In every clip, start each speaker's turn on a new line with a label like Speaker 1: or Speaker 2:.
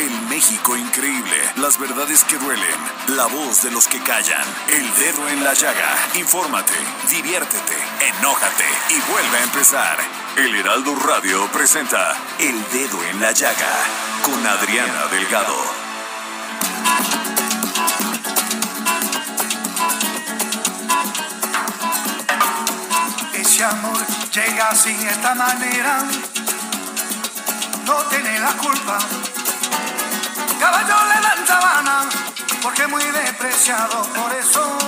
Speaker 1: El México increíble. Las verdades que duelen. La voz de los que callan. El dedo en la llaga. Infórmate, diviértete, enójate y vuelve a empezar. El Heraldo Radio presenta El Dedo en la Llaga con Adriana Delgado.
Speaker 2: Ese amor llega así, esta manera, no tiene la culpa. Caballo le dan sabana, porque muy despreciado, por eso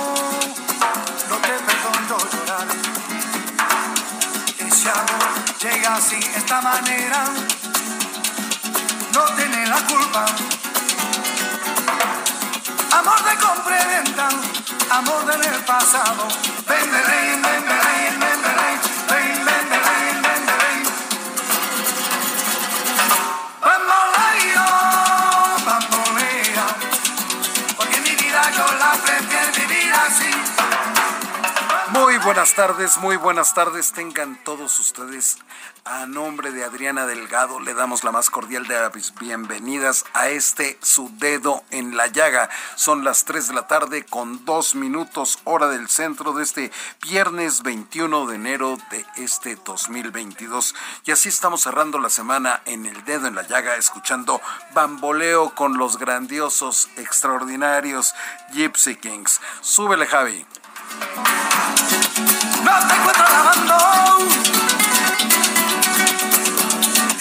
Speaker 2: no te perdono llorar. Ese amor llega así, esta manera, no tiene la culpa. Amor de compra amor del pasado. Ven, ven, ven,
Speaker 3: buenas tardes, muy buenas tardes tengan todos ustedes. A nombre de Adriana Delgado le damos la más cordial de bienvenidas a este su dedo en la llaga. Son las 3 de la tarde con dos minutos hora del centro de este viernes 21 de enero de este 2022. Y así estamos cerrando la semana en el dedo en la llaga escuchando bamboleo con los grandiosos, extraordinarios Gypsy Kings. Súbele Javi.
Speaker 2: No te encuentro lavando.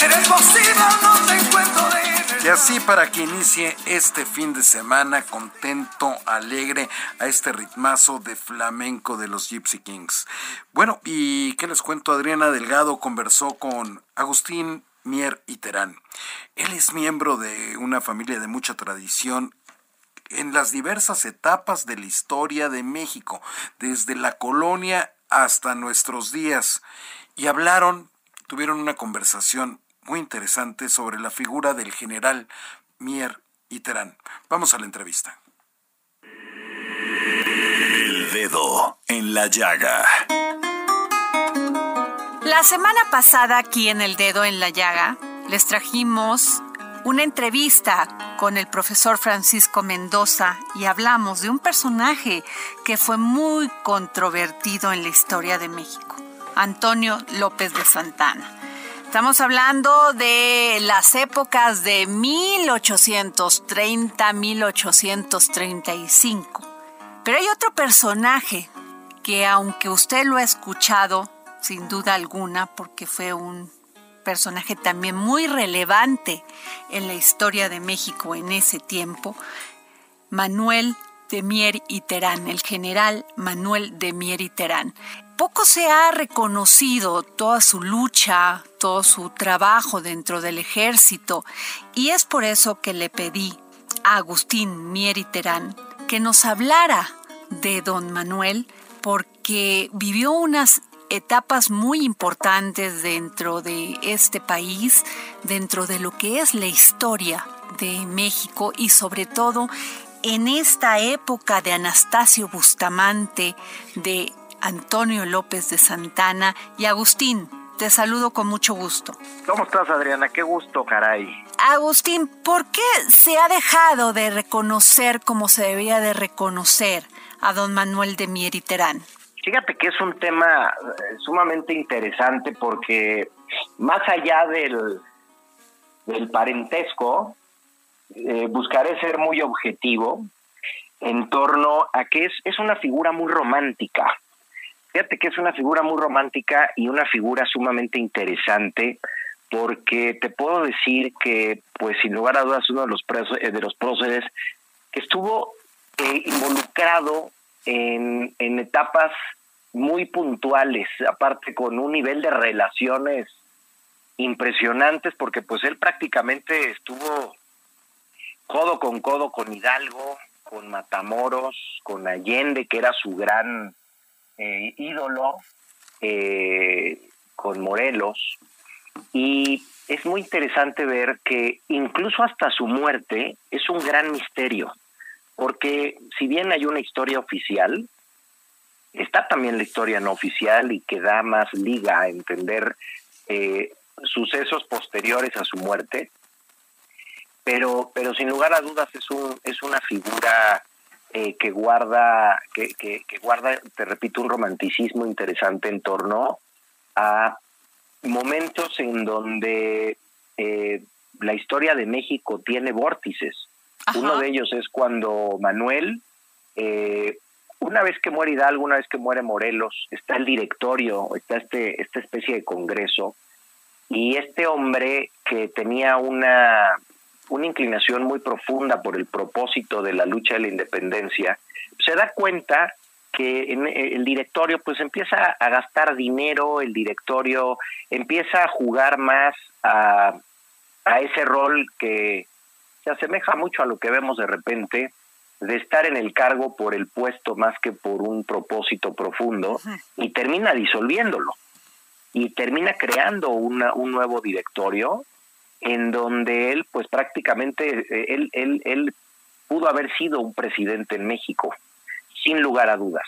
Speaker 2: Eres posible, no te encuentro de
Speaker 3: Y así para que inicie este fin de semana contento, alegre, a este ritmazo de flamenco de los Gypsy Kings. Bueno, ¿y qué les cuento? Adriana Delgado conversó con Agustín Mier y Terán. Él es miembro de una familia de mucha tradición en las diversas etapas de la historia de México, desde la colonia hasta nuestros días. Y hablaron, tuvieron una conversación muy interesante sobre la figura del general Mier y Terán. Vamos a la entrevista.
Speaker 1: El dedo en la llaga.
Speaker 4: La semana pasada aquí en El Dedo en la Llaga les trajimos una entrevista con el profesor Francisco Mendoza y hablamos de un personaje que fue muy controvertido en la historia de México, Antonio López de Santana. Estamos hablando de las épocas de 1830-1835. Pero hay otro personaje que aunque usted lo ha escuchado, sin duda alguna, porque fue un personaje también muy relevante en la historia de México en ese tiempo, Manuel de Mier y Terán, el general Manuel de Mier y Terán. Poco se ha reconocido toda su lucha, todo su trabajo dentro del ejército, y es por eso que le pedí a Agustín Mier y Terán que nos hablara de don Manuel, porque vivió unas etapas muy importantes dentro de este país, dentro de lo que es la historia de México y sobre todo en esta época de Anastasio Bustamante, de Antonio López de Santana y Agustín. Te saludo con mucho gusto.
Speaker 5: ¿Cómo estás, Adriana? Qué gusto, caray.
Speaker 4: Agustín, ¿por qué se ha dejado de reconocer como se debía de reconocer a don Manuel de Mier y Terán?
Speaker 5: Fíjate que es un tema eh, sumamente interesante porque más allá del, del parentesco, eh, buscaré ser muy objetivo en torno a que es, es una figura muy romántica. Fíjate que es una figura muy romántica y una figura sumamente interesante porque te puedo decir que, pues sin lugar a dudas, uno de los, eh, de los próceres que estuvo involucrado en, en etapas muy puntuales, aparte con un nivel de relaciones impresionantes, porque pues él prácticamente estuvo codo con codo con Hidalgo, con Matamoros, con Allende, que era su gran eh, ídolo, eh, con Morelos. Y es muy interesante ver que incluso hasta su muerte es un gran misterio, porque si bien hay una historia oficial, está también la historia no oficial y que da más liga a entender eh, sucesos posteriores a su muerte. Pero, pero sin lugar a dudas es un es una figura eh, que guarda, que, que, guarda, te repito, un romanticismo interesante en torno a momentos en donde eh, la historia de México tiene vórtices. Uno de ellos es cuando Manuel, eh, una vez que muere Hidalgo, una vez que muere Morelos, está el directorio, está este, esta especie de congreso, y este hombre que tenía una una inclinación muy profunda por el propósito de la lucha de la independencia, se da cuenta que en eh, el directorio pues empieza a gastar dinero, el directorio empieza a jugar más a, a ese rol que se asemeja mucho a lo que vemos de repente, de estar en el cargo por el puesto más que por un propósito profundo, y termina disolviéndolo, y termina creando una, un nuevo directorio en donde él, pues prácticamente, eh, él, él, él pudo haber sido un presidente en México, sin lugar a dudas.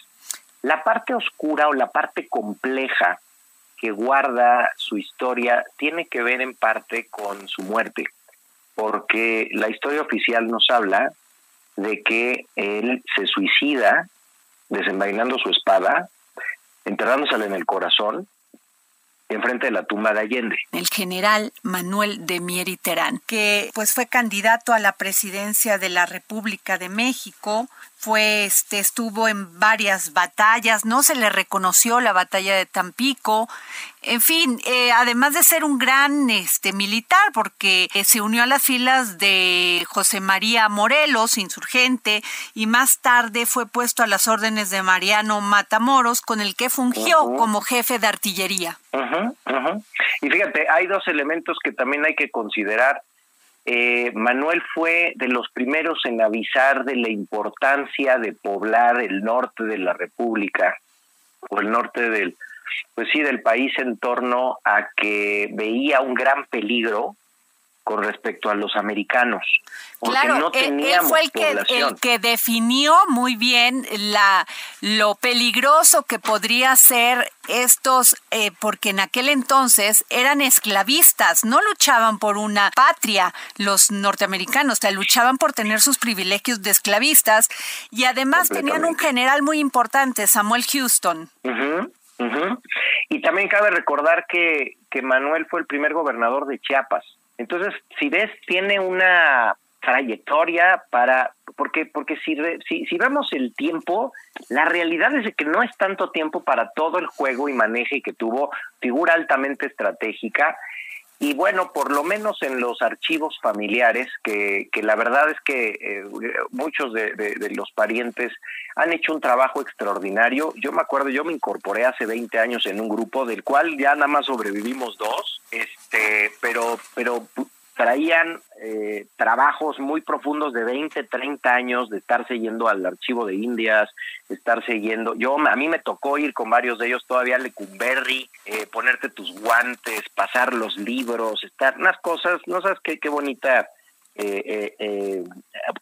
Speaker 5: La parte oscura o la parte compleja que guarda su historia tiene que ver en parte con su muerte, porque la historia oficial nos habla de que él se suicida desenvainando su espada, enterrándosela en el corazón enfrente de la tumba de Allende.
Speaker 4: El general Manuel de Mieri Terán, que pues fue candidato a la presidencia de la República de México, fue este estuvo en varias batallas, no se le reconoció la batalla de Tampico, en fin, eh, además de ser un gran este militar, porque eh, se unió a las filas de José María Morelos, insurgente, y más tarde fue puesto a las órdenes de Mariano Matamoros, con el que fungió como jefe de artillería.
Speaker 5: Y fíjate, hay dos elementos que también hay que considerar eh, Manuel fue de los primeros en avisar de la importancia de poblar el norte de la República o el norte del, pues sí, del país en torno a que veía un gran peligro con respecto a los americanos.
Speaker 4: claro, no él, fue el que, el que definió muy bien la lo peligroso que podría ser estos, eh, porque en aquel entonces eran esclavistas, no luchaban por una patria los norteamericanos, o luchaban por tener sus privilegios de esclavistas y además tenían un general muy importante, Samuel Houston.
Speaker 5: Y también cabe recordar que, que Manuel fue el primer gobernador de Chiapas. Entonces, si ves, tiene una trayectoria para porque porque si, si si vemos el tiempo la realidad es que no es tanto tiempo para todo el juego y maneje que tuvo figura altamente estratégica y bueno, por lo menos en los archivos familiares, que, que la verdad es que eh, muchos de, de, los parientes han hecho un trabajo extraordinario. Yo me acuerdo, yo me incorporé hace 20 años en un grupo del cual ya nada más sobrevivimos dos, este, pero, pero traían eh, trabajos muy profundos de 20, 30 años de estar siguiendo al archivo de Indias, de estar siguiendo. Yo a mí me tocó ir con varios de ellos todavía a Lecumberri, eh, ponerte tus guantes, pasar los libros, estar unas cosas, no sabes qué, qué bonita eh, eh, eh,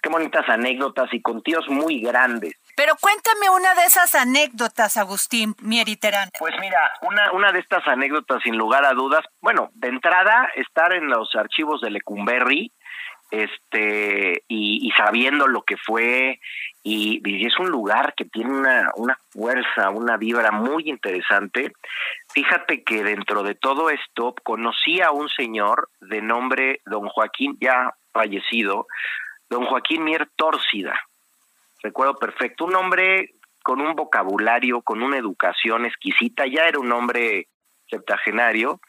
Speaker 5: qué bonitas anécdotas y con tíos muy grandes.
Speaker 4: Pero cuéntame una de esas anécdotas, Agustín Mieriterán.
Speaker 5: Pues mira, una, una de estas anécdotas, sin lugar a dudas, bueno, de entrada, estar en los archivos de Lecumberri, este y, sabiendo lo que fue y, es un lugar que tiene una, una fuerza, una vibra muy interesante. Fíjate que dentro de todo esto conocí a un señor de nombre don Joaquín, ya fallecido, don Joaquín Mier Tórcida. Recuerdo perfecto, un hombre con un vocabulario, con una educación exquisita, ya era un hombre septagenario,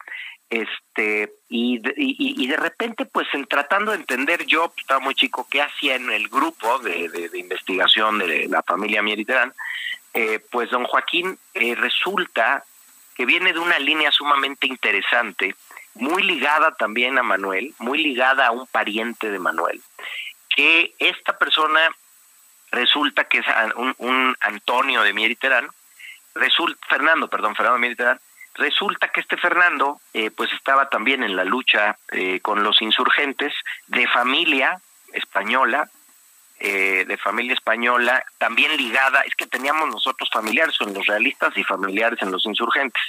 Speaker 5: este y y, de repente pues en tratando de entender yo estaba muy chico qué hacía en el grupo de, de, investigación de la familia Mieriterán eh, pues don Joaquín eh, resulta que viene de una línea sumamente interesante muy ligada también a Manuel muy ligada a un pariente de Manuel que esta persona resulta que es un, un Antonio de Mieriterán resulta Fernando perdón Fernando de Mieriterán Resulta que este Fernando, eh, pues estaba también en la lucha eh, con los insurgentes de familia española, eh, de familia española, también ligada, es que teníamos nosotros familiares en los realistas y familiares en los insurgentes,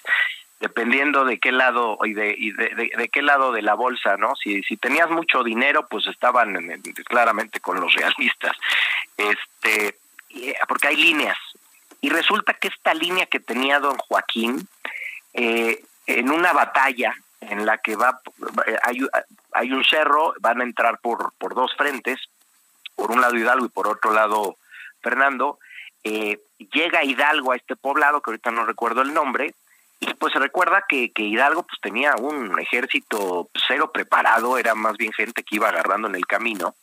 Speaker 5: dependiendo de qué lado y de, de, qué lado de la bolsa, ¿no? Si, si tenías mucho dinero, pues estaban claramente con los realistas, este, porque hay líneas. Y resulta que esta línea que tenía don Joaquín, eh, en una batalla en la que va hay, hay un cerro, van a entrar por, por dos frentes, por un lado Hidalgo y por otro lado Fernando, eh, llega Hidalgo a este poblado, que ahorita no recuerdo el nombre, y pues se recuerda que, que Hidalgo pues tenía un ejército cero preparado, era más bien gente que iba agarrando en el camino,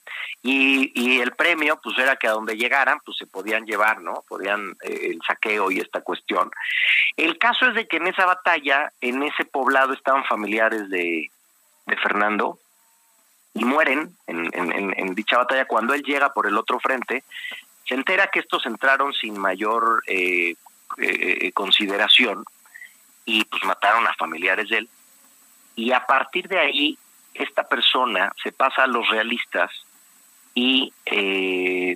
Speaker 5: y, y el premio pues era que a donde llegaran pues se podían llevar, ¿no? Podían eh, el saqueo y esta cuestión. El caso es de que en esa batalla, en ese poblado estaban familiares de, de Fernando, y mueren en, en, dicha batalla. Cuando él llega por el otro frente, se entera que estos entraron sin mayor eh, eh, consideración y pues mataron a familiares de él. Y a partir de ahí, esta persona se pasa a los realistas y eh,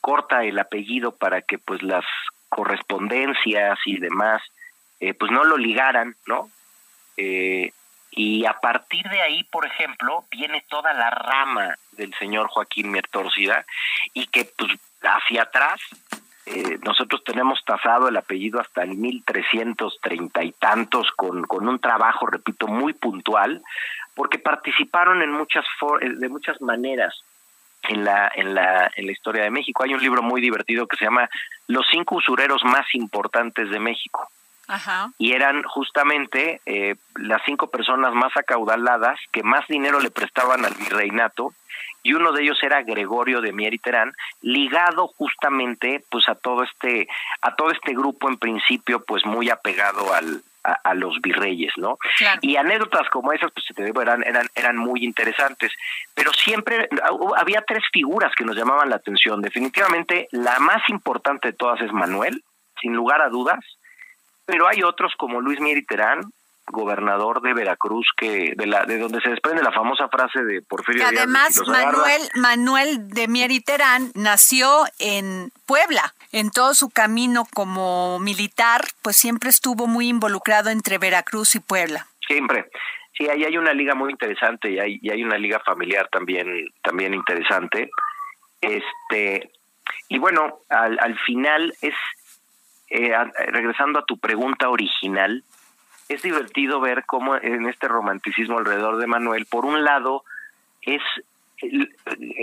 Speaker 5: corta el apellido para que pues las correspondencias y demás eh, pues no lo ligaran, ¿no? Eh, y a partir de ahí, por ejemplo, viene toda la rama del señor Joaquín Miertorcida y que pues hacia atrás eh, nosotros tenemos tasado el apellido hasta el 1330 y tantos con, con un trabajo, repito, muy puntual, porque participaron en muchas eh, de muchas maneras en la, en la, en la historia de México. Hay un libro muy divertido que se llama Los cinco usureros más importantes de México. Y eran justamente eh, las cinco personas más acaudaladas que más dinero le prestaban al virreinato y uno de ellos era Gregorio de Mier y Terán, ligado justamente pues a todo este a todo este grupo en principio pues muy apegado al a, los virreyes, ¿no? Y anécdotas como esas, pues eran, eran, eran muy interesantes, pero siempre había tres figuras que nos llamaban la atención. Definitivamente la más importante de todas es Manuel, sin lugar a dudas, pero hay otros como Luis Mier y Terán, gobernador de Veracruz que de la de donde se desprende la famosa frase de Porfirio
Speaker 4: Díaz además Manuel Manuel de Mier y Terán nació en Puebla. En todo su camino como militar pues siempre estuvo muy involucrado entre Veracruz y Puebla.
Speaker 5: Siempre. Sí ahí hay una liga muy interesante y hay, y hay una liga familiar también también interesante. Este y bueno al, al final es eh, regresando a tu pregunta original es divertido ver cómo en este romanticismo alrededor de Manuel, por un lado, es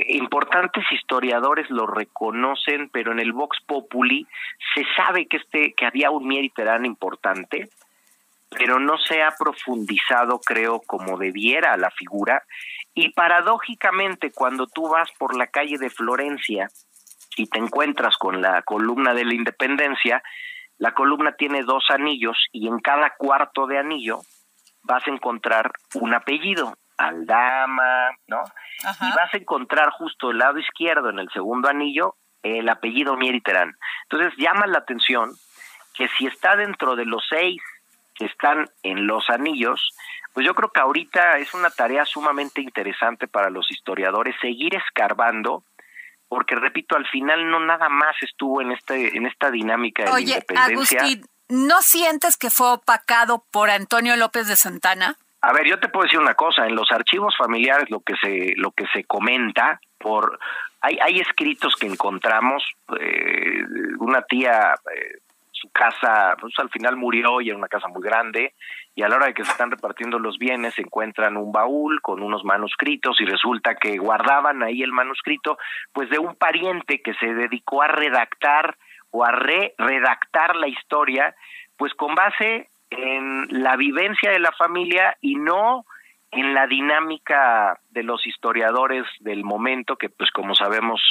Speaker 5: importantes historiadores lo reconocen, pero en el Vox Populi se sabe que este que había un Mieriterán importante, pero no se ha profundizado, creo, como debiera la figura. Y paradójicamente, cuando tú vas por la calle de Florencia y te encuentras con la columna de la Independencia, la columna tiene dos anillos y en cada cuarto de anillo vas a encontrar un apellido, Aldama, ¿no? Y vas a encontrar justo el lado izquierdo en el segundo anillo el apellido Mieriterán. Entonces llama la atención que si está dentro de los seis que están en los anillos, pues yo creo que ahorita es una tarea sumamente interesante para los historiadores seguir escarbando porque repito, al final no nada más estuvo en este en esta dinámica de
Speaker 4: Oye,
Speaker 5: independencia.
Speaker 4: Agustín, ¿no sientes que fue opacado por Antonio López de Santana?
Speaker 5: A ver, yo te puedo decir una cosa, en los archivos familiares lo que se lo que se comenta por hay hay escritos que encontramos eh, una tía eh, casa pues al final murió y era una casa muy grande y a la hora de que se están repartiendo los bienes encuentran un baúl con unos manuscritos y resulta que guardaban ahí el manuscrito pues de un pariente que se dedicó a redactar o a re redactar la historia pues con base en la vivencia de la familia y no en la dinámica de los historiadores del momento, que pues como sabemos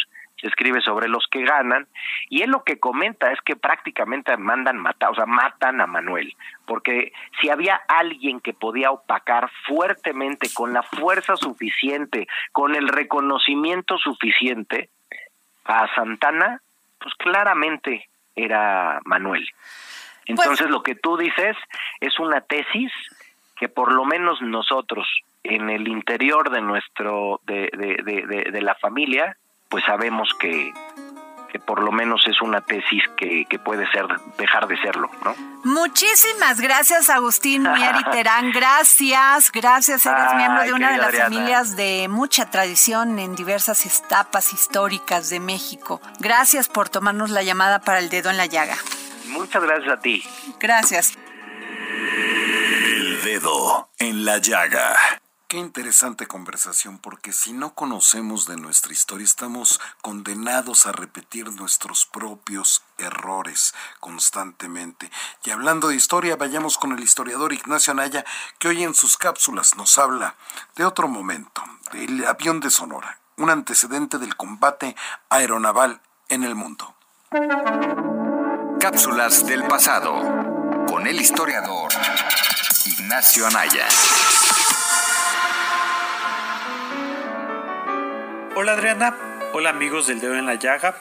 Speaker 5: escribe sobre los que ganan, y él lo que comenta es que prácticamente mandan matar, o sea, matan a Manuel, porque si había alguien que podía opacar fuertemente, con la fuerza suficiente, con el reconocimiento suficiente a Santana, pues claramente era Manuel. Pues Entonces lo que tú dices es una tesis que por lo menos nosotros en el interior de nuestro de, de, de, la familia pues sabemos que, que por lo menos es una tesis que, que, puede ser dejar de serlo, ¿no?
Speaker 4: Muchísimas gracias, Agustín Mier y Terán. Gracias, gracias. Eres miembro de una de las familias de mucha tradición en diversas etapas históricas de México. Gracias por tomarnos la llamada para el dedo en la llaga.
Speaker 5: Muchas gracias a ti.
Speaker 4: Gracias.
Speaker 1: El dedo en la llaga.
Speaker 3: Qué interesante conversación, porque si no conocemos de nuestra historia, estamos condenados a repetir nuestros propios errores constantemente. Y hablando de historia, vayamos con el historiador Ignacio Anaya, que hoy en sus cápsulas nos habla de otro momento, del avión de Sonora, un antecedente del combate aeronaval en el mundo.
Speaker 1: Cápsulas del pasado con el historiador Ignacio Anaya.
Speaker 6: Hola Adriana, hola amigos del Dedo en la Llaga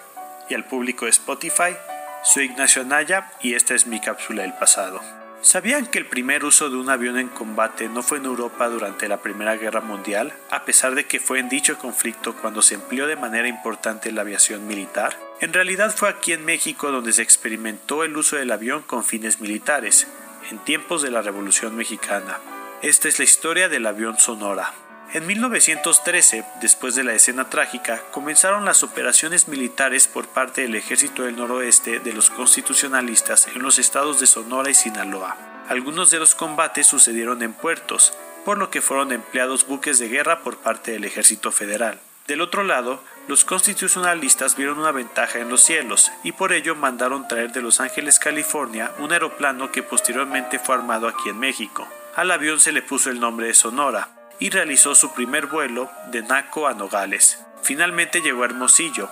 Speaker 6: y al público de Spotify. Soy Ignacio Anaya y esta es mi cápsula del pasado. ¿Sabían que el primer uso de un avión en combate no fue en Europa durante la Primera Guerra Mundial, a pesar de que fue en dicho conflicto cuando se empleó de manera importante la aviación militar? En realidad fue aquí en México donde se experimentó el uso del avión con fines militares, en tiempos de la Revolución Mexicana. Esta es la historia del avión Sonora. En 1913, después de la escena trágica, comenzaron las operaciones militares por parte del Ejército del Noroeste de los constitucionalistas en los estados de Sonora y Sinaloa. Algunos de los combates sucedieron en puertos, por lo que fueron empleados buques de guerra por parte del Ejército Federal. Del otro lado, los constitucionalistas vieron una ventaja en los cielos y por ello mandaron traer de Los Ángeles, California, un aeroplano que posteriormente fue armado aquí en México. Al avión se le puso el nombre de Sonora, y realizó su primer vuelo de Naco a Nogales. Finalmente llegó a Hermosillo,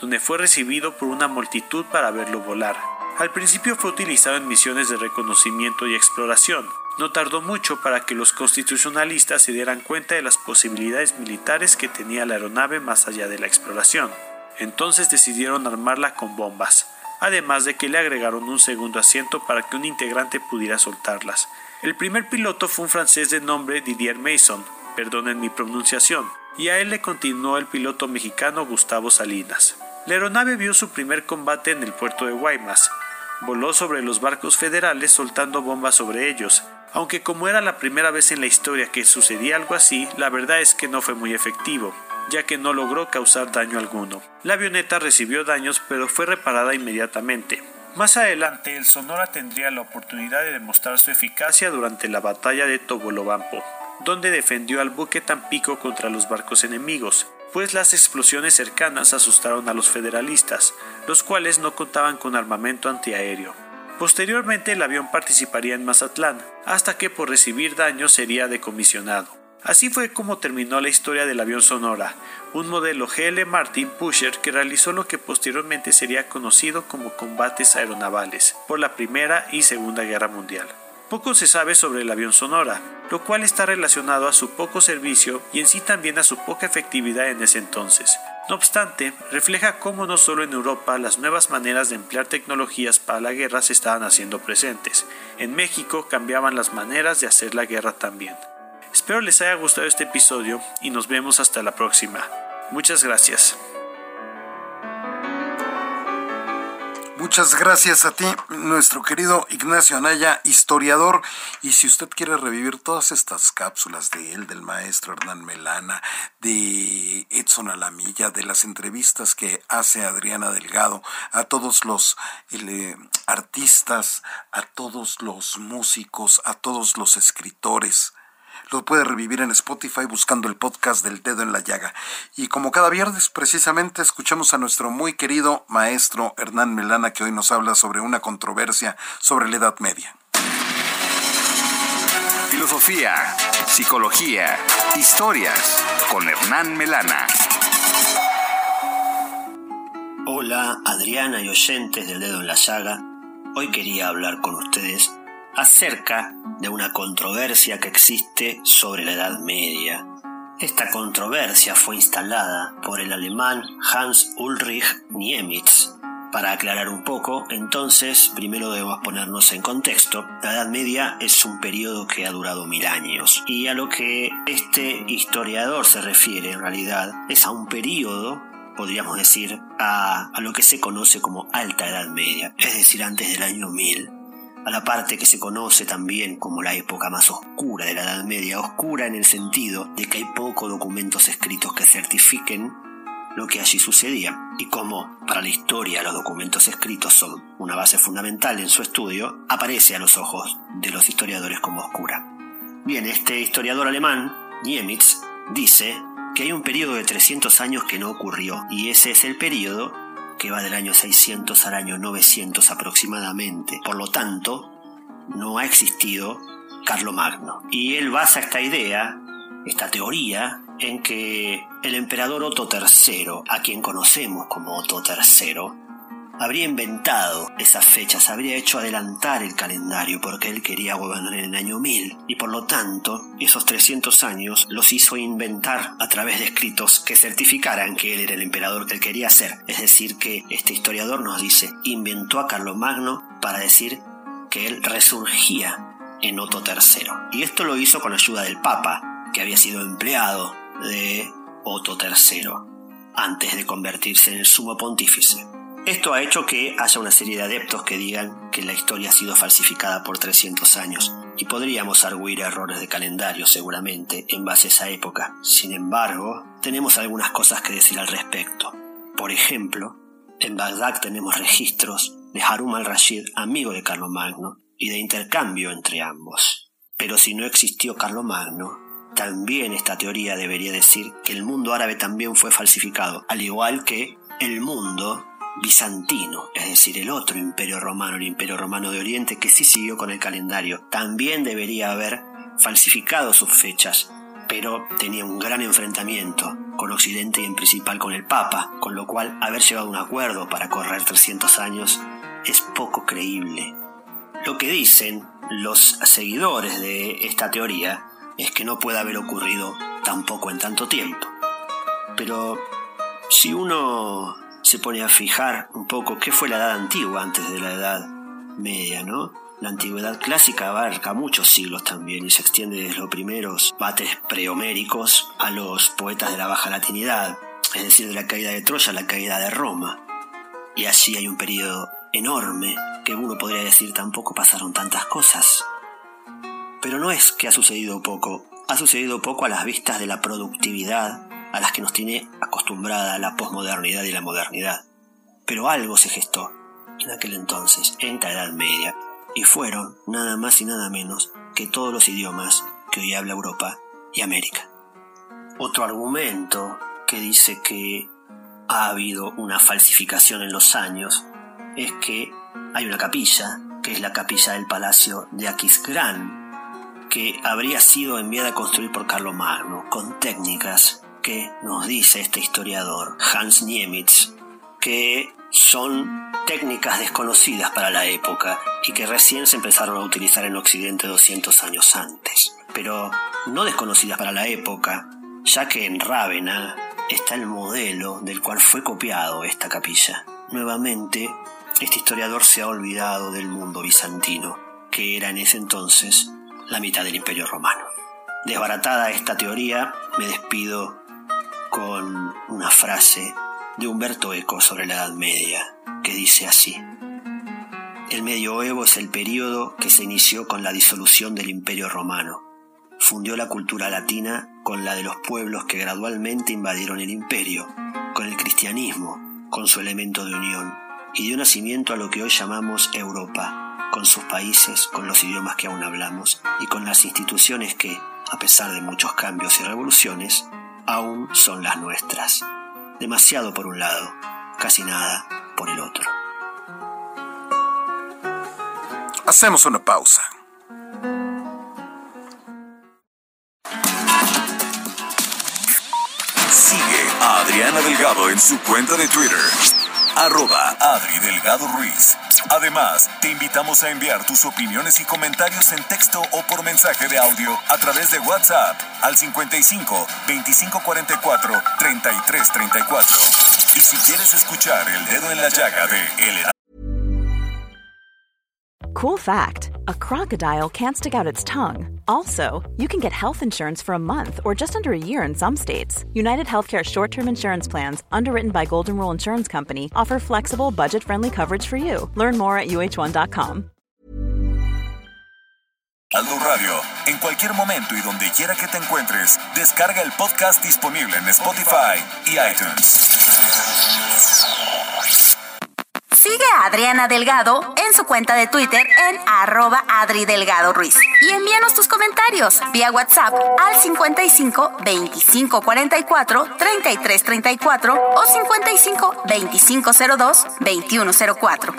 Speaker 6: donde fue recibido por una multitud para verlo volar. Al principio fue utilizado en misiones de reconocimiento y exploración. No tardó mucho para que los constitucionalistas se dieran cuenta de las posibilidades militares que tenía la aeronave más allá de la exploración. Entonces decidieron armarla con bombas, además de que le agregaron un segundo asiento para que un integrante pudiera soltarlas. El primer piloto fue un francés de nombre Didier Mason, perdonen mi pronunciación, y a él le continuó el piloto mexicano Gustavo Salinas. La aeronave vio su primer combate en el puerto de Guaymas. Voló sobre los barcos federales soltando bombas sobre ellos, aunque como era la primera vez en la historia que sucedía algo así, la verdad es que no fue muy efectivo, ya que no logró causar daño alguno. La avioneta recibió daños pero fue reparada inmediatamente. Más adelante, el Sonora tendría la oportunidad de demostrar su eficacia durante la batalla de Tobolobampo, donde defendió al buque Tampico contra los barcos enemigos, pues las explosiones cercanas asustaron a los federalistas, los cuales no contaban con armamento antiaéreo. Posteriormente el avión participaría en Mazatlán, hasta que por recibir daños sería decomisionado. Así fue como terminó la historia del avión Sonora, un modelo GL Martin Pusher que realizó lo que posteriormente sería conocido como combates aeronavales por la Primera y Segunda Guerra Mundial. Poco se sabe sobre el avión Sonora, lo cual está relacionado a su poco servicio y en sí también a su poca efectividad en ese entonces. No obstante, refleja cómo no solo en Europa las nuevas maneras de emplear tecnologías para la guerra se estaban haciendo presentes. En México cambiaban las maneras de hacer la guerra también. Espero les haya gustado este episodio y nos vemos hasta la próxima. Muchas gracias.
Speaker 3: Muchas gracias a ti, nuestro querido Ignacio Anaya, historiador. Y si usted quiere revivir todas estas cápsulas de él, del maestro Hernán Melana, de Edson Alamilla, de las entrevistas que hace Adriana Delgado, a todos los eh, artistas, a todos los músicos, a todos los escritores, lo puede revivir en Spotify buscando el podcast del dedo en la llaga. Y como cada viernes, precisamente escuchamos a nuestro muy querido maestro Hernán Melana, que hoy nos habla sobre una controversia sobre la Edad Media.
Speaker 1: Filosofía, psicología, historias con Hernán Melana.
Speaker 7: Hola Adriana y oyentes del dedo en la llaga. Hoy quería hablar con ustedes acerca de una controversia que existe sobre la Edad Media. Esta controversia fue instalada por el alemán Hans Ulrich Niemitz. Para aclarar un poco, entonces, primero debemos ponernos en contexto. La Edad Media es un periodo que ha durado mil años y a lo que este historiador se refiere en realidad es a un periodo podríamos decir, a, a, lo que se conoce como Alta Edad Media, es decir, antes del año 1000 a la parte que se conoce también como la época más oscura de la Edad Media, oscura en el sentido de que hay pocos documentos escritos que certifiquen lo que allí sucedía, y como para la historia los documentos escritos son una base fundamental en su estudio, aparece a los ojos de los historiadores como oscura. Bien, este historiador alemán, Niemitz, dice que hay un periodo de 300 años que no ocurrió, y ese es el periodo que va del año 600 al año 900 aproximadamente. Por lo tanto, no ha existido Carlomagno. Y él basa esta idea, esta teoría, en que el emperador Otto III, a quien conocemos como Otto III, habría inventado esas fechas, habría hecho adelantar el calendario porque él quería gobernar en el año 1000 y por lo tanto esos 300 años los hizo inventar a través de escritos que certificaran que él era el emperador que él quería ser. Es decir, que este historiador nos dice, inventó a Carlomagno para decir que él resurgía en Otto III. Y esto lo hizo con ayuda del Papa, que había sido empleado de Otto III antes de convertirse en el sumo pontífice. Esto ha hecho que haya una serie de adeptos que digan que la historia ha sido falsificada por 300 años, y podríamos arguir errores de calendario seguramente en base a esa época. Sin embargo, tenemos algunas cosas que decir al respecto. Por ejemplo, en Bagdad tenemos registros de Harum al-Rashid, amigo de Carlomagno, y de intercambio entre ambos. Pero si no existió Carlomagno, también esta teoría debería decir que el mundo árabe también fue falsificado, al igual que el mundo bizantino, es decir, el otro imperio romano, el imperio romano de Oriente, que sí siguió con el calendario, también debería haber falsificado sus fechas, pero tenía un gran enfrentamiento con Occidente y en principal con el Papa, con lo cual haber llegado a un acuerdo para correr 300 años es poco creíble. Lo que dicen los seguidores de esta teoría es que no puede haber ocurrido tampoco en tanto tiempo. Pero si uno se pone a fijar un poco qué fue la edad antigua antes de la edad media, ¿no? La antigüedad clásica abarca muchos siglos también y se extiende desde los primeros bates prehoméricos a los poetas de la baja latinidad, es decir, de la caída de Troya a la caída de Roma. Y así hay un periodo enorme que uno podría decir tampoco pasaron tantas cosas. Pero no es que ha sucedido poco, ha sucedido poco a las vistas de la productividad a las que nos tiene acostumbrada la posmodernidad y la modernidad. Pero algo se gestó en aquel entonces, en la Edad Media, y fueron nada más y nada menos que todos los idiomas que hoy habla Europa y América. Otro argumento que dice que ha habido una falsificación en los años es que hay una capilla, que es la capilla del Palacio de Aquisgrán, que habría sido enviada a construir por Carlomagno, con técnicas que nos dice este historiador, Hans Niemitz, que son técnicas desconocidas para la época y que recién se empezaron a utilizar en Occidente 200 años antes. Pero no desconocidas para la época, ya que en Rávena está el modelo del cual fue copiado esta capilla. Nuevamente, este historiador se ha olvidado del mundo bizantino, que era en ese entonces la mitad del imperio romano. Desbaratada esta teoría, me despido con una frase de Humberto Eco sobre la Edad Media, que dice así, El medioevo es el período que se inició con la disolución del Imperio Romano. Fundió la cultura latina con la de los pueblos que gradualmente invadieron el imperio, con el cristianismo, con su elemento de unión, y dio nacimiento a lo que hoy llamamos Europa, con sus países, con los idiomas que aún hablamos, y con las instituciones que, a pesar de muchos cambios y revoluciones, aún son las nuestras. Demasiado por un lado, casi nada por el otro.
Speaker 3: Hacemos una pausa.
Speaker 1: Sigue a Adriana Delgado en su cuenta de Twitter, arroba Adri Delgado Ruiz. Además, te invitamos a enviar tus opiniones y comentarios en texto o por mensaje de audio a través de WhatsApp al 55 2544 3334. Y si quieres escuchar El Dedo en la Llaga de El
Speaker 8: Cool fact a crocodile can't stick out its tongue. Also, you can get health insurance for a month or just under a year in some states. United Healthcare short term insurance plans, underwritten by Golden Rule Insurance Company, offer flexible, budget friendly coverage for you. Learn more at uh1.com.
Speaker 1: Aldo Radio, en cualquier momento y donde quiera que te encuentres, descarga el podcast disponible en Spotify y iTunes.
Speaker 9: Sigue a Adriana Delgado en su cuenta de Twitter en arroba Adri Delgado Ruiz. Y envíanos tus comentarios vía WhatsApp al 55 25 44 33 34 o 55 25 02 21 04.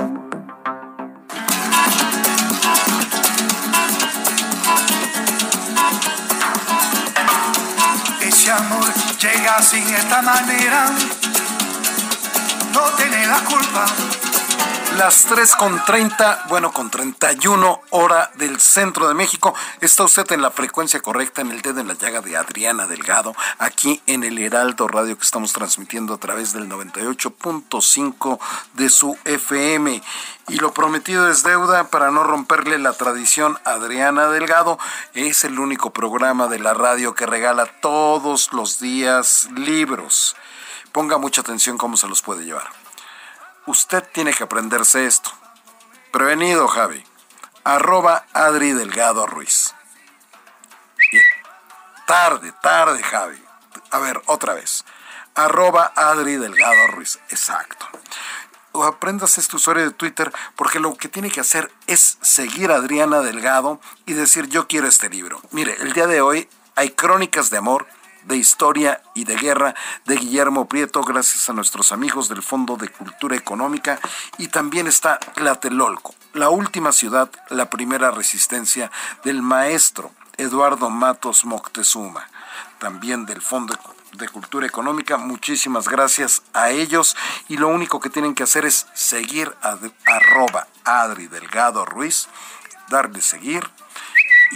Speaker 2: Ese amor llega sin esta manera, no tiene la culpa.
Speaker 3: Las 3 con 30, bueno, con 31 hora del centro de México. Está usted en la frecuencia correcta en el dedo en la llaga de Adriana Delgado, aquí en el Heraldo Radio que estamos transmitiendo a través del 98.5 de su FM. Y lo prometido es deuda para no romperle la tradición. Adriana Delgado es el único programa de la radio que regala todos los días libros. Ponga mucha atención cómo se los puede llevar usted tiene que aprenderse esto. Prevenido, Javi. Arroba Adri Delgado Ruiz. Tarde, tarde, Javi. A ver, otra vez. Arroba Adri Delgado Ruiz. Exacto. O aprendas este usuario de Twitter porque lo que tiene que hacer es seguir a Adriana Delgado y decir yo quiero este libro. Mire, el día de hoy hay crónicas de amor de Historia y de Guerra de Guillermo Prieto, gracias a nuestros amigos del Fondo de Cultura Económica. Y también está Tlatelolco, la última ciudad, la primera resistencia del maestro Eduardo Matos Moctezuma, también del Fondo de Cultura Económica. Muchísimas gracias a ellos y lo único que tienen que hacer es seguir a arroba Adri Delgado Ruiz, darle seguir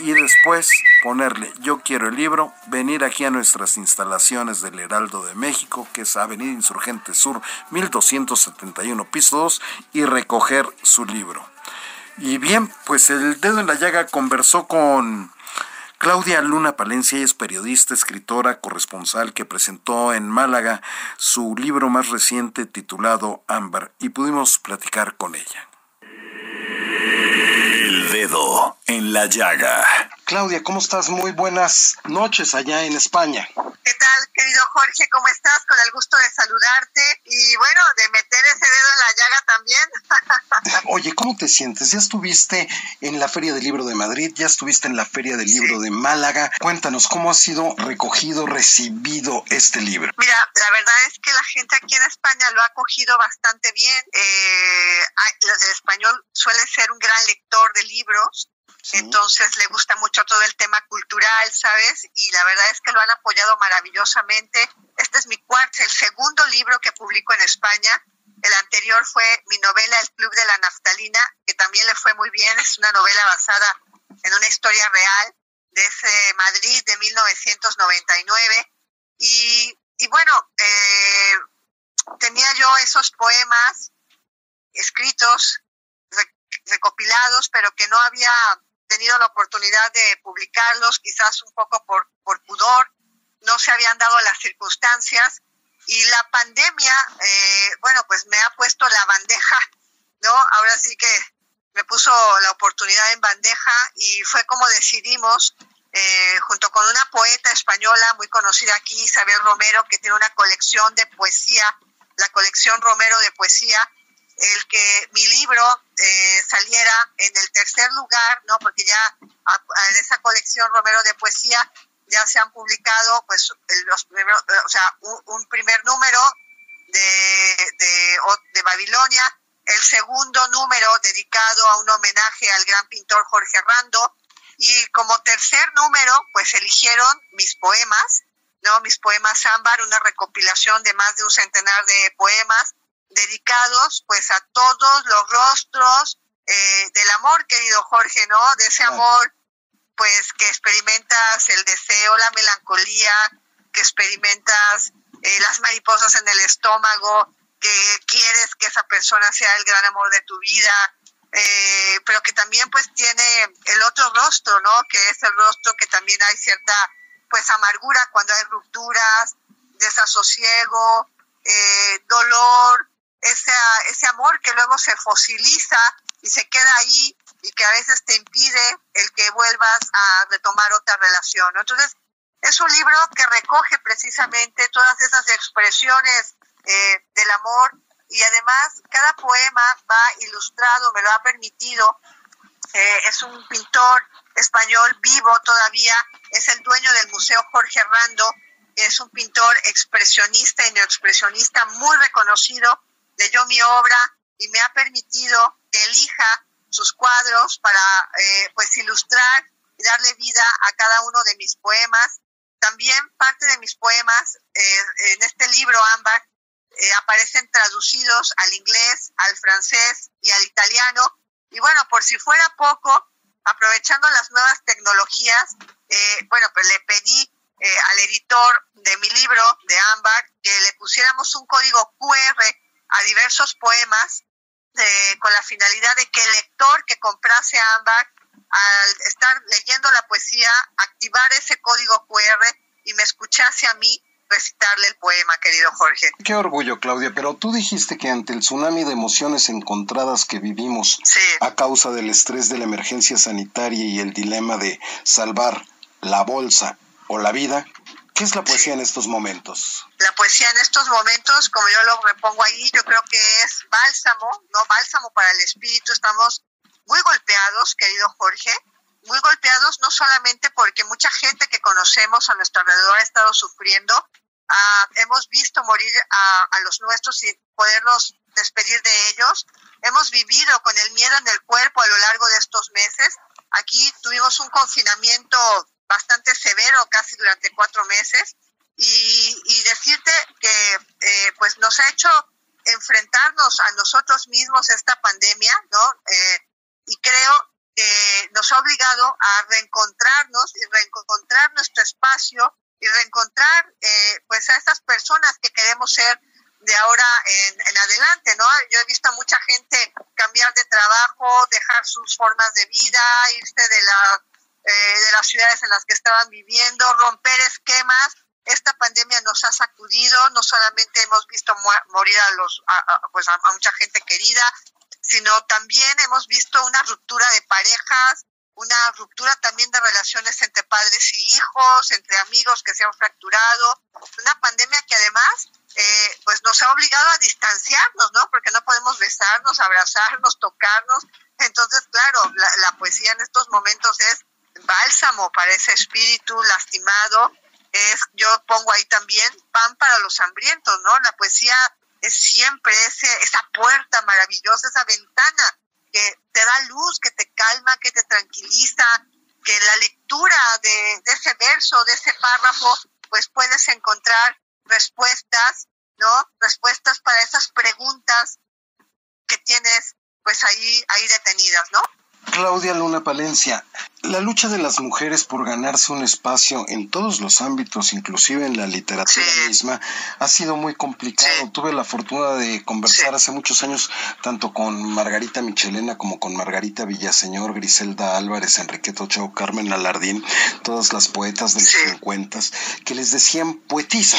Speaker 3: y después ponerle yo quiero el libro, venir aquí a nuestras instalaciones del Heraldo de México, que es Avenida Insurgente Sur 1271 piso 2 y recoger su libro. Y bien, pues el dedo en la llaga conversó con Claudia Luna Palencia, es periodista, escritora, corresponsal que presentó en Málaga su libro más reciente titulado Ámbar y pudimos platicar con ella.
Speaker 1: En la llaga.
Speaker 3: Claudia, ¿cómo estás? Muy buenas noches allá en España.
Speaker 10: ¿Qué tal, querido Jorge? ¿Cómo estás? Con el gusto de saludarte y bueno, de meter ese dedo en la llaga también.
Speaker 3: Oye, ¿cómo te sientes? Ya estuviste en la Feria del Libro de Madrid, ya estuviste en la Feria del Libro de Málaga. Cuéntanos, ¿cómo ha sido recogido, recibido este libro?
Speaker 10: Mira, la verdad es que la gente aquí en España lo ha acogido bastante bien. Eh, el español suele ser un gran lector de libros entonces le gusta mucho todo el tema cultural, ¿sabes? Y la verdad es que lo han apoyado maravillosamente. Este es mi cuarto, el segundo libro que publico en España. El anterior fue mi novela El Club de la Naftalina, que también le fue muy bien. Es una novela basada en una historia real de ese Madrid de 1999. Y, y bueno, eh, tenía yo esos poemas escritos, recopilados, pero que no había tenido la oportunidad de publicarlos, quizás un poco por, por pudor, no se habían dado las circunstancias y la pandemia, eh, bueno, pues me ha puesto la bandeja, ¿no? Ahora sí que me puso la oportunidad en bandeja y fue como decidimos, eh, junto con una poeta española muy conocida aquí, Isabel Romero, que tiene una colección de poesía, la colección Romero de poesía, el que mi libro eh, saliera en el tercer lugar, ¿no? Porque ya en esa colección Romero de poesía ya se han publicado, pues, los primeros, o sea, un, primer número de, de, de Babilonia, el segundo número dedicado a un homenaje al gran pintor Jorge Rando y como tercer número pues eligieron mis poemas, ¿no? Mis poemas ámbar, una recopilación de más de un centenar de poemas dedicados pues a todos los rostros eh, del amor, querido Jorge, ¿no? De ese amor pues que experimentas el deseo, la melancolía, que experimentas eh, las mariposas en el estómago, que quieres que esa persona sea el gran amor de tu vida, eh, pero que también pues tiene el otro rostro, ¿no? Que es el rostro que también hay cierta pues amargura cuando hay rupturas, desasosiego, eh, dolor, ese, ese amor que luego se fosiliza y se queda ahí y que a veces te impide el que vuelvas a retomar otra relación. Entonces, es un libro que recoge precisamente todas esas expresiones eh, del amor y además cada poema va ilustrado, me lo ha permitido. Eh, es un pintor español vivo todavía, es el dueño del Museo Jorge Rando, es un pintor expresionista y neoexpresionista muy reconocido, leyó mi obra y me ha permitido que elija sus cuadros para eh, pues ilustrar y darle vida a cada uno de mis poemas. También parte de mis poemas en este libro Ámbar eh, aparecen traducidos al inglés, al francés y al italiano. Y bueno, por si fuera poco, aprovechando las nuevas tecnologías, eh, bueno, pues le pedí eh, al editor de mi libro, de Ámbar, que le pusiéramos un código QR a diversos poemas con la finalidad de que el lector que comprase Ámbar, al estar leyendo la poesía, activar ese código QR y me escuchase a mí recitarle el poema, querido Jorge.
Speaker 3: Qué orgullo, Claudia, pero tú dijiste que ante el tsunami de emociones encontradas que vivimos a causa del estrés de la emergencia sanitaria y el dilema de salvar la bolsa o la vida, ¿qué es la poesía en estos momentos?
Speaker 10: La poesía en estos momentos, como yo lo repongo ahí, yo creo que es bálsamo, no bálsamo para el espíritu. Estamos muy golpeados, querido Jorge, muy golpeados no solamente porque mucha gente que conocemos a nuestro alrededor ha estado sufriendo, ah, hemos visto morir a, a, los nuestros y podernos despedir de ellos, hemos vivido con el miedo en el cuerpo a lo largo de estos meses. Aquí tuvimos un confinamiento bastante severo, casi durante cuatro meses, y, y decirte que eh, pues nos ha hecho enfrentarnos a nosotros mismos esta pandemia, ¿no? Eh, y creo nos ha obligado a reencontrarnos y reencontrar nuestro espacio y reencontrar eh, pues a esas personas que queremos ser de ahora en, adelante, ¿no? Yo he visto a mucha gente cambiar de trabajo, dejar sus formas de vida, irse de, la, eh, de las ciudades en las que estaban viviendo, romper esquemas. Esta pandemia nos ha sacudido, no solamente hemos visto morir a, los, pues a mucha gente querida, sino también hemos visto una ruptura de parejas, una ruptura también de relaciones entre padres y hijos, entre amigos que se han fracturado, una pandemia que además eh, pues nos ha obligado a distanciarnos, ¿no? Porque no podemos besarnos, abrazarnos, tocarnos. Entonces, claro, la, la poesía en estos momentos es bálsamo para ese espíritu lastimado. Es, yo pongo ahí también pan para los hambrientos, ¿no? La poesía es siempre ese, esa puerta maravillosa, esa ventana que te da luz, que te calma, que te tranquiliza, que la lectura de, ese verso, de ese párrafo, pues puedes encontrar respuestas, ¿no? Respuestas para esas preguntas que tienes pues ahí, ahí detenidas, ¿no?
Speaker 3: Claudia Luna Palencia,
Speaker 11: la lucha de las mujeres por ganarse un espacio en todos los ámbitos, inclusive en la literatura misma, ha sido muy complicado. Tuve la fortuna de conversar hace muchos años tanto con Margarita Michelena como con Margarita Villaseñor, Griselda Álvarez, Enriqueta Ochoa, Carmen Alardín, todas las poetas de los 50, que les decían poetisa.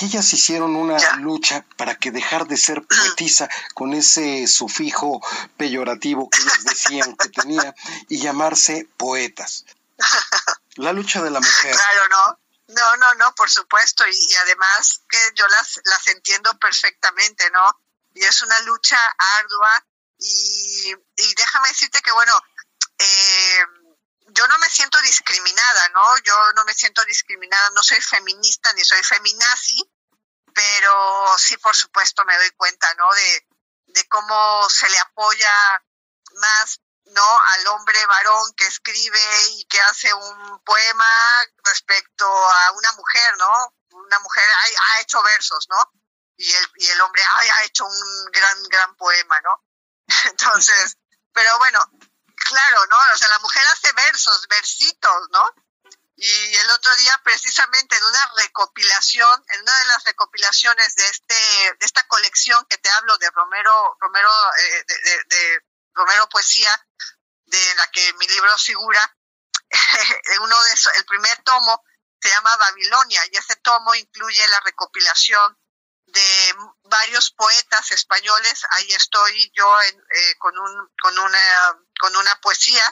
Speaker 11: Y ellas hicieron una lucha para que dejar de ser poetisa con ese sufijo peyorativo que ellas decían que tenía y llamarse poetas. La lucha de la mujer.
Speaker 10: Claro, no. No, no, no, por supuesto. Y, además que yo las, las entiendo perfectamente, ¿no? Y es una lucha ardua. Y, déjame decirte que, bueno, eh, yo no me siento discriminada, ¿no? Yo no me siento discriminada, no soy feminista ni soy feminazi, pero sí, por supuesto, me doy cuenta, ¿no? De, de cómo se le apoya más no al hombre varón que escribe y que hace un poema respecto a una mujer, ¿no? Una mujer ha, hecho versos, ¿no? Y el, y el hombre ha hecho un gran, gran poema, ¿no? Entonces, pero bueno, claro, ¿no? O sea, la mujer hace versos, versitos, ¿no? Y el otro día, precisamente en una recopilación, en una de las recopilaciones de este, de esta colección que te hablo de Romero, Romero, eh, de, Romero Poesía, de la que mi libro figura, uno de esos, el primer tomo se llama Babilonia y ese tomo incluye la recopilación de varios poetas españoles. Ahí estoy yo eh, con, un, con, una, con una poesía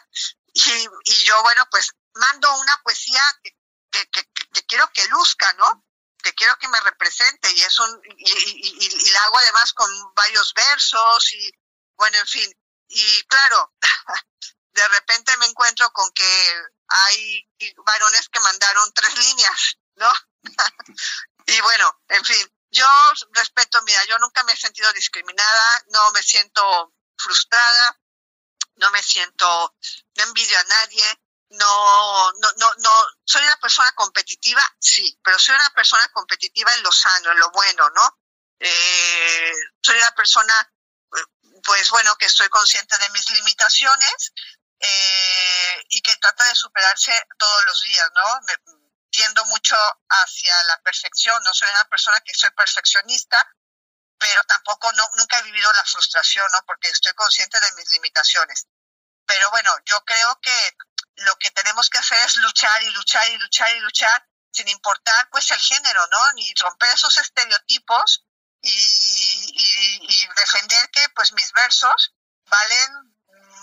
Speaker 10: y, y, yo, bueno, pues mando una poesía que, que, quiero que luzca, ¿no? Que quiero que me represente y es un y, y, y la hago además con varios versos y bueno, en fin, y claro, de repente me encuentro con que hay varones que mandaron tres líneas, ¿no? y bueno, en fin, yo respeto, mira, yo nunca me he sentido discriminada, no me siento frustrada, no me siento, no envidio a nadie, no, no, no, no, soy una persona competitiva, sí, pero soy una persona competitiva en lo sano, en lo bueno, ¿no? Eh, soy una persona pues bueno, que estoy consciente de mis limitaciones eh, y que trata de superarse todos los días, ¿no? Me, tiendo mucho hacia la perfección, no soy una persona que soy perfeccionista, pero tampoco no, nunca he vivido la frustración, ¿no? Porque estoy consciente de mis limitaciones. Pero bueno, yo creo que lo que tenemos que hacer es luchar y luchar y luchar y luchar sin importar pues el género, ¿no? Ni romper esos estereotipos y, defender que pues mis versos valen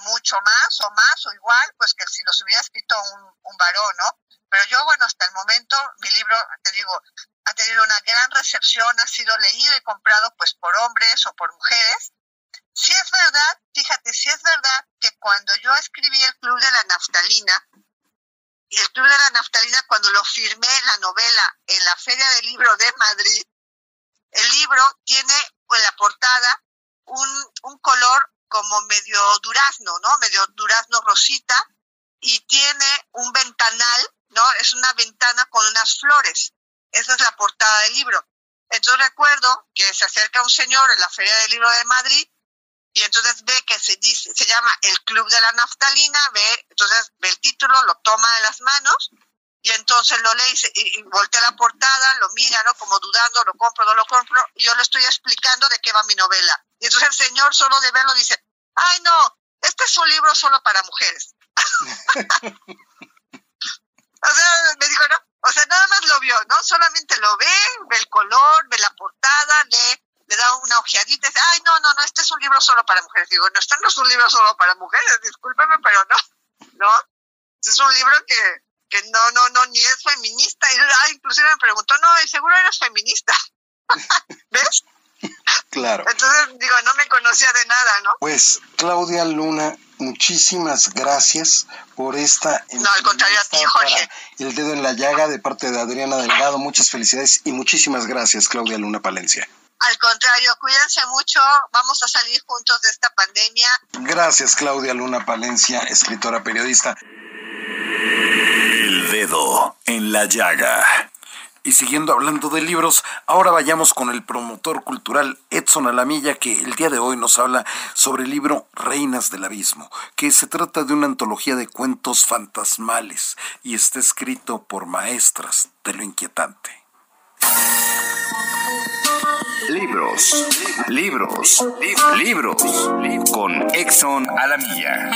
Speaker 10: mucho más o más o igual pues que si los hubiera escrito un, un varón, ¿no? Pero yo, bueno, hasta el momento mi libro, te digo, ha tenido una gran recepción, ha sido leído y comprado pues por hombres o por mujeres. Si es verdad, fíjate, si es verdad que cuando yo escribí el Club de la Naftalina, el Club de la Naftalina, cuando lo firmé la novela en la Feria del Libro de Madrid, el libro tiene en la portada un, un color como medio durazno, ¿no? Medio durazno rosita y tiene un ventanal, ¿no? Es una ventana con unas flores. Esa es la portada del libro. Entonces recuerdo que se acerca un señor en la Feria del Libro de Madrid y entonces ve que se dice, se llama El Club de la Naftalina, ve, entonces ve el título, lo toma en las manos y entonces lo lee y, voltea la portada, lo mira, ¿no? Como dudando, lo compro, no lo compro, y yo le estoy explicando de qué va mi novela. Y entonces el señor solo de verlo dice, ay no, este es un libro solo para mujeres. o sea, me dijo, no, o sea, nada más lo vio, ¿no? Solamente lo ve, ve el color, ve la portada, lee, le da una ojeadita y dice, ay, no, no, no, este es un libro solo para mujeres. Digo, no, este no es un libro solo para mujeres, discúlpeme, pero no, ¿no? Es un libro que, que no, no, no, ni es feminista. Y ah, inclusive me preguntó, no, seguro eres feminista. ¿Ves?
Speaker 11: Claro.
Speaker 10: Entonces, digo, no me conocía de nada, ¿no?
Speaker 11: Pues, Claudia Luna, muchísimas gracias por esta.
Speaker 10: No, al contrario a ti, Jorge.
Speaker 11: El dedo en la llaga de parte de Adriana Delgado. Muchas felicidades y muchísimas gracias, Claudia Luna Palencia.
Speaker 10: Al contrario, cuídense mucho, vamos a salir juntos de esta pandemia.
Speaker 11: Gracias, Claudia Luna Palencia, escritora periodista.
Speaker 1: Dedo en la llaga.
Speaker 3: Y siguiendo hablando de libros, ahora vayamos con el promotor cultural Edson Alamilla, que el día de hoy nos habla sobre el libro Reinas del Abismo, que se trata de una antología de cuentos fantasmales y está escrito por maestras de lo inquietante.
Speaker 1: Libros, libros, libros, con Exxon Alamilla.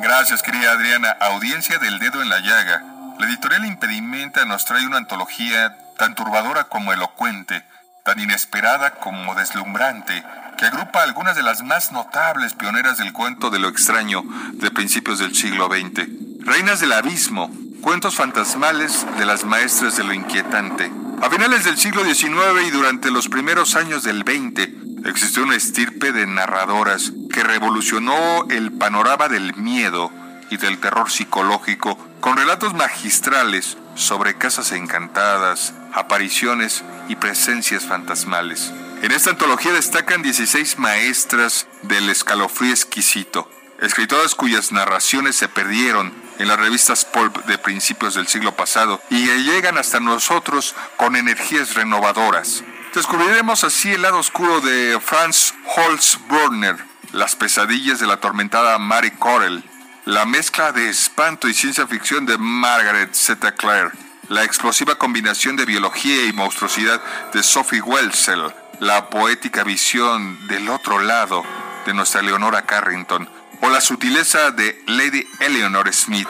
Speaker 12: Gracias, querida Adriana. Audiencia del dedo en la llaga. La editorial Impedimenta nos trae una antología tan turbadora como elocuente, tan inesperada como deslumbrante, que agrupa algunas de las más notables pioneras del cuento de lo extraño de principios del siglo XX. Reinas del Abismo, cuentos fantasmales de las maestras de lo inquietante. A finales del siglo XIX y durante los primeros años del XX, existió una estirpe de narradoras que revolucionó el panorama del miedo y del terror psicológico con relatos magistrales sobre casas encantadas, apariciones y presencias fantasmales. En esta antología destacan 16 maestras del escalofrío exquisito, escritoras cuyas narraciones se perdieron en las revistas pulp de principios del siglo pasado y que llegan hasta nosotros con energías renovadoras. Descubriremos así el lado oscuro de Franz Holzbrunner, las pesadillas de la atormentada Mary Corell, la mezcla de espanto y ciencia ficción de Margaret Z. Clare, la explosiva combinación de biología y monstruosidad de Sophie Welsel, la poética visión del otro lado de nuestra Leonora Carrington, o la sutileza de Lady Eleanor Smith,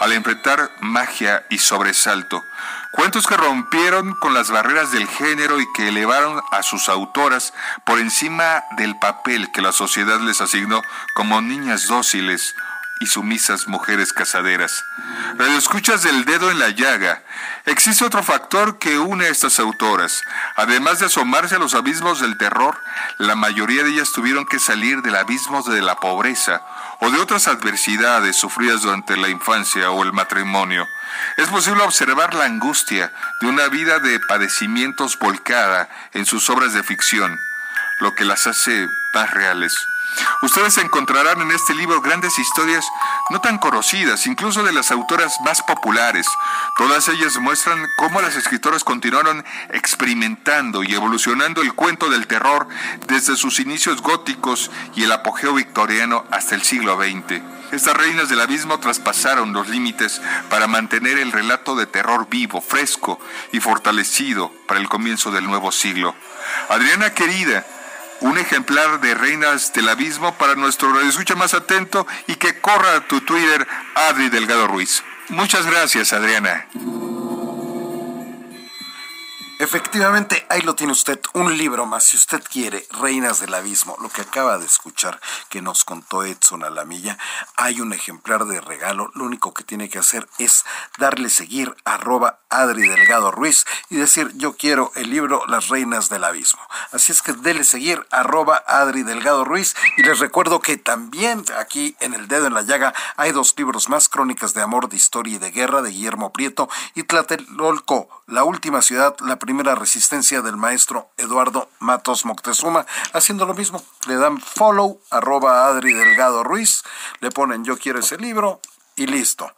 Speaker 12: al enfrentar magia y sobresalto. Cuentos que rompieron con las barreras del género y que elevaron a sus autoras por encima del papel que la sociedad les asignó como niñas dóciles y sumisas mujeres casaderas. Radio escuchas del dedo en la llaga. Existe otro factor que une a estas autoras. Además de asomarse a los abismos del terror, la mayoría de ellas tuvieron que salir del abismo de la pobreza o de otras adversidades sufridas durante la infancia o el matrimonio. Es posible observar la angustia de una vida de padecimientos volcada en sus obras de ficción, lo que las hace más reales. Ustedes encontrarán en este libro grandes historias no tan conocidas, incluso de las autoras más populares. Todas ellas muestran cómo las escritoras continuaron experimentando y evolucionando el cuento del terror desde sus inicios góticos y el apogeo victoriano hasta el siglo XX. Estas reinas del abismo traspasaron los límites para mantener el relato de terror vivo, fresco y fortalecido para el comienzo del nuevo siglo. Adriana querida, un ejemplar de Reinas del Abismo para nuestro escucha más atento y que corra tu Twitter, Adri Delgado Ruiz. Muchas gracias, Adriana.
Speaker 3: Efectivamente, ahí lo tiene usted, un libro más, si usted quiere, Reinas del Abismo, lo que acaba de escuchar que nos contó Edson Alamilla, hay un ejemplar de regalo, lo único que tiene que hacer es darle seguir arroba Adri Delgado Ruiz y decir yo quiero el libro Las Reinas del Abismo. Así es que dele seguir arroba Adri Delgado Ruiz y les recuerdo que también aquí en El Dedo en la Llaga hay dos libros más, Crónicas de Amor, de Historia y de Guerra de Guillermo Prieto y Tlatelolco, La Última Ciudad, la primera resistencia del maestro Eduardo Matos Moctezuma, haciendo lo mismo. Le dan follow, arroba Adri Delgado Ruiz, le ponen yo quiero ese libro y listo.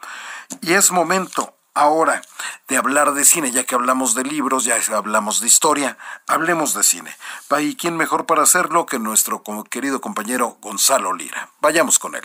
Speaker 3: Y es momento ahora de hablar de cine, ya que hablamos de libros, ya hablamos de historia, hablemos de cine. ¿Y quién mejor para hacerlo que nuestro querido compañero Gonzalo Lira? Vayamos con él.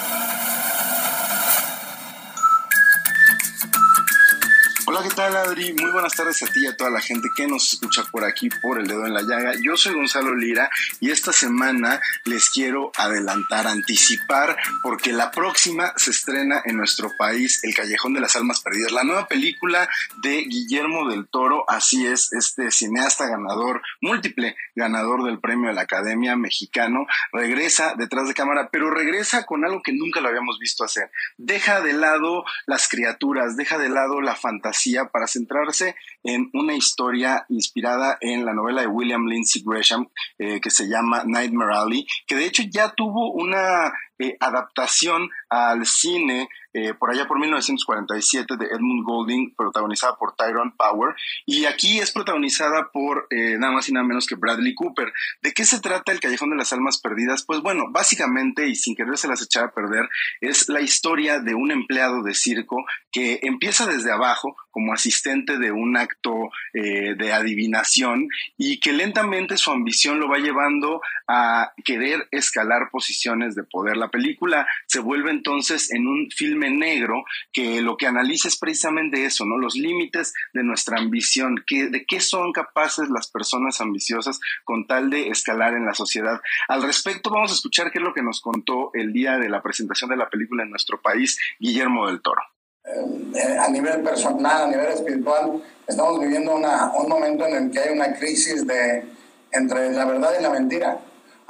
Speaker 13: Hola, ¿qué tal Adri? Muy buenas tardes a ti y a toda la gente que nos escucha por aquí por el dedo en la llaga. Yo soy Gonzalo Lira y esta semana les quiero adelantar, anticipar, porque la próxima se estrena en nuestro país El Callejón de las Almas Perdidas, la nueva película de Guillermo del Toro, así es, este cineasta ganador, múltiple ganador del premio de la Academia Mexicano, regresa detrás de cámara, pero regresa con algo que nunca lo habíamos visto hacer. Deja de lado las criaturas, deja de lado la fantasía para centrarse en una historia inspirada en la novela de William Lindsay Gresham eh, que se llama Nightmare Alley, que de hecho ya tuvo una eh, adaptación al cine eh, por allá por 1947 de Edmund Golding, protagonizada por Tyrone Power, y aquí es protagonizada por eh, nada más y nada menos que Bradley Cooper. ¿De qué se trata el Callejón de las Almas Perdidas? Pues bueno, básicamente, y sin querer se las echar a perder, es la historia de un empleado de circo que empieza desde abajo como asistente de un acto de adivinación y que lentamente su ambición lo va llevando a querer escalar posiciones de poder. La película se vuelve entonces en un filme negro que lo que analiza es precisamente eso, ¿no? Los límites de nuestra ambición, que, de qué son capaces las personas ambiciosas con tal de escalar en la sociedad. Al respecto, vamos a escuchar qué es lo que nos contó el día de la presentación de la película en nuestro país, Guillermo del Toro.
Speaker 14: Eh, a nivel personal, a nivel espiritual, estamos viviendo una, un momento en el que hay una crisis de, entre la verdad y la mentira,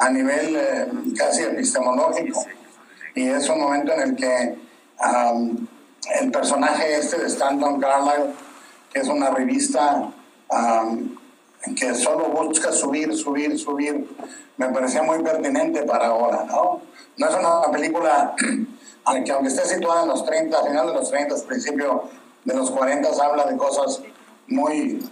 Speaker 14: a nivel eh, casi epistemológico. Y es un momento en el que el personaje este de Stanton Carlyle, que es una revista que solo busca subir, subir, subir, me parecía muy pertinente para ahora, ¿no? No es una película aunque, aunque esté situada en los 30, a final de los 30, principio de los 40, habla de cosas muy,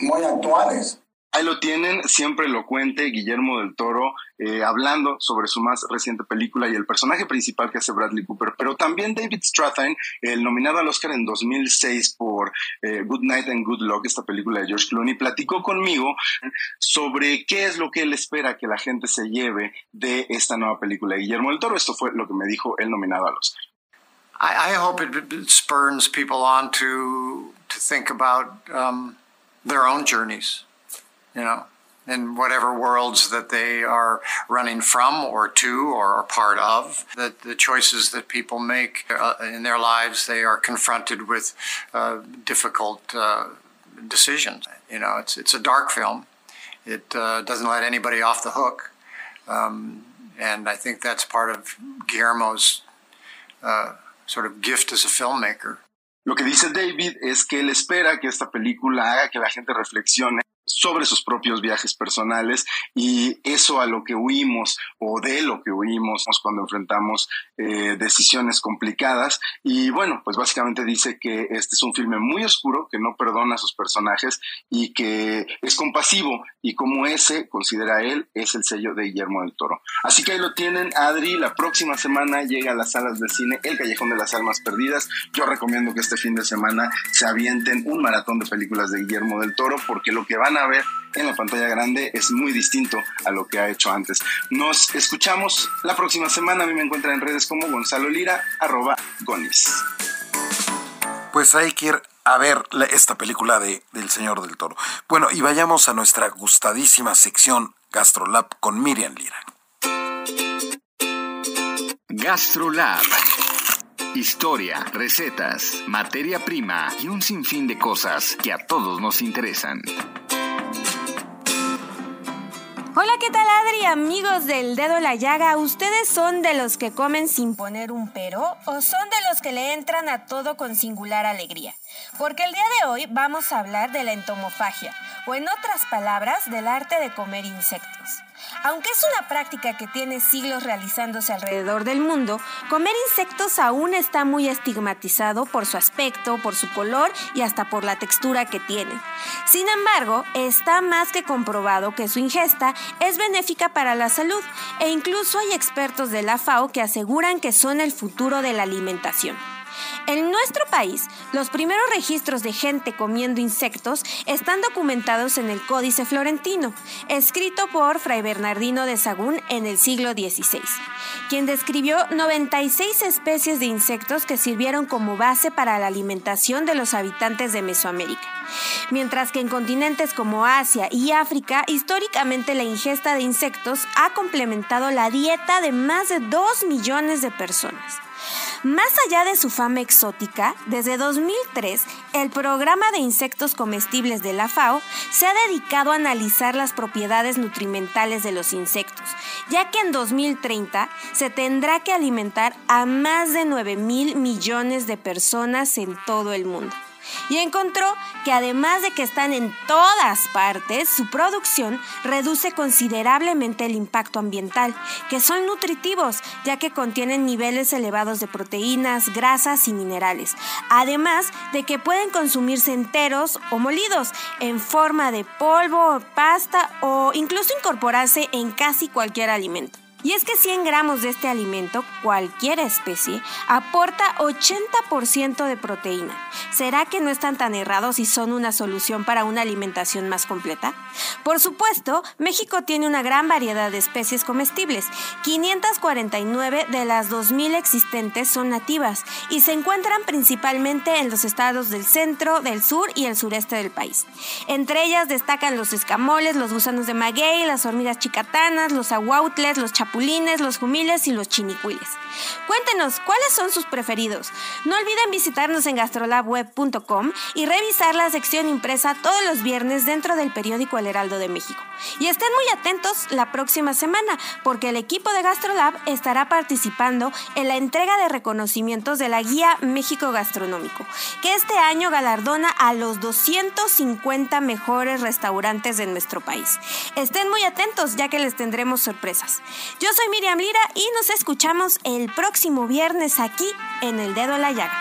Speaker 14: muy actuales.
Speaker 13: Ahí lo tienen, siempre elocuente Guillermo del Toro, eh, hablando sobre su más reciente película y el personaje principal que hace Bradley Cooper, pero también David Strathairn, el nominado al Oscar en 2006 por eh, Good Night and Good Luck, esta película de George Clooney, platicó conmigo sobre qué es lo que él espera que la gente se lleve de esta nueva película de Guillermo del Toro. Esto fue lo que me dijo el nominado al Oscar.
Speaker 15: I, hope it spurns people on to, to think about um, their own journeys. You know, in whatever worlds that they are running from or to or are part of. That the choices that people make uh, in their lives, they are confronted with uh, difficult uh, decisions. You know, it's it's a dark film. It uh, doesn't let anybody off the hook, um, and I think that's part of Guillermo's uh, sort of gift as a filmmaker.
Speaker 13: Lo que dice David es que él espera que esta película haga que la gente reflexione sobre sus propios viajes personales y eso a lo que huimos o de lo que huimos cuando enfrentamos eh, decisiones complicadas. Y bueno pues básicamente dice que este es un filme muy oscuro que no perdona a sus personajes y que es compasivo y como ese considera él es el sello de Guillermo del Toro así que ahí lo tienen Adri la próxima semana llega a las salas de cine El Callejón de las Almas Perdidas yo recomiendo que este fin de semana se avienten un maratón de películas de Guillermo del Toro porque lo que van a ver en la pantalla grande es muy distinto a lo que ha hecho antes. Nos escuchamos la próxima semana. A mí me encuentran en redes como Gonzalo Lira, arroba Gonis.
Speaker 3: Pues hay que ir a ver esta película de, del Señor del Toro. Bueno, y vayamos a nuestra gustadísima sección GastroLab con Miriam Lira.
Speaker 1: GastroLab. Historia, recetas, materia prima y un sinfín de cosas que a todos nos interesan.
Speaker 16: Hola, ¿qué tal Adri? Amigos del dedo la llaga, ¿ustedes son de los que comen sin poner un pero o son de los que le entran a todo con singular alegría? Porque el día de hoy vamos a hablar de la entomofagia, o en otras palabras, del arte de comer insectos. Aunque es una práctica que tiene siglos realizándose alrededor del mundo, comer insectos aún está muy estigmatizado por su aspecto, por su color y hasta por la textura que tienen. Sin embargo, está más que comprobado que su ingesta es benéfica para la salud e incluso hay expertos de la FAO que aseguran que son el futuro de la alimentación. En nuestro país, los primeros registros de gente comiendo insectos están documentados en el Códice Florentino, escrito por Fray Bernardino de Sagún en el siglo XVI, quien describió 96 especies de insectos que sirvieron como base para la alimentación de los habitantes de Mesoamérica. Mientras que en continentes como Asia y África, históricamente la ingesta de insectos ha complementado la dieta de más de 2 millones de personas. Más allá de su fama exótica, desde 2003, el programa de insectos comestibles de la FAO se ha dedicado a analizar las propiedades nutrimentales de los insectos, ya que en 2030 se tendrá que alimentar a más de 9 mil millones de personas en todo el mundo. Y encontró que además de que están en todas partes, su producción reduce considerablemente el impacto ambiental, que son nutritivos ya que contienen niveles elevados de proteínas, grasas y minerales, además de que pueden consumirse enteros o molidos en forma de polvo, pasta o incluso incorporarse en casi cualquier alimento. Y es que 100 gramos de este alimento, cualquier especie, aporta 80% de proteína. ¿Será que no están tan errados y son una solución para una alimentación más completa? Por supuesto, México tiene una gran variedad de especies comestibles. 549 de las 2.000 existentes son nativas y se encuentran principalmente en los estados del centro, del sur y el sureste del país. Entre ellas destacan los escamoles, los gusanos de maguey, las hormigas chicatanas, los aguautles, los chapulinos, los jumiles y los chinicuiles. Cuéntenos cuáles son sus preferidos. No olviden visitarnos en gastrolabweb.com y revisar la sección impresa todos los viernes dentro del periódico El Heraldo de México. Y estén muy atentos la próxima semana porque el equipo de Gastrolab estará participando en la entrega de reconocimientos de la Guía México Gastronómico, que este año galardona a los 250 mejores restaurantes de nuestro país. Estén muy atentos ya que les tendremos sorpresas. Yo soy Miriam Lira y nos escuchamos el próximo viernes aquí en El Dedo en la Llaga.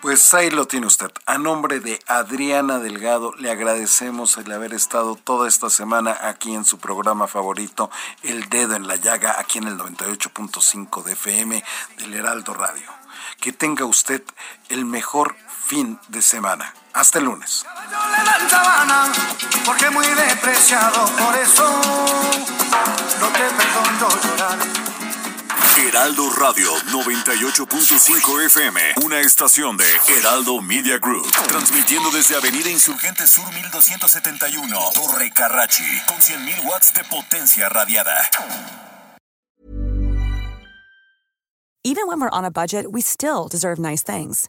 Speaker 3: Pues ahí lo tiene usted. A nombre de Adriana Delgado, le agradecemos el haber estado toda esta semana aquí en su programa favorito, El Dedo en la Llaga, aquí en el 98.5 de FM del Heraldo Radio. Que tenga usted el mejor fin de semana. Hasta el lunes.
Speaker 2: porque muy despreciado, por eso no te perdono llorar.
Speaker 1: Heraldo Radio 98.5 FM, una estación de Heraldo Media Group, transmitiendo desde Avenida Insurgente Sur 1271, Torre Carrachi, con 100.000 watts de potencia radiada.
Speaker 17: Even when we're on a budget, we still deserve nice things.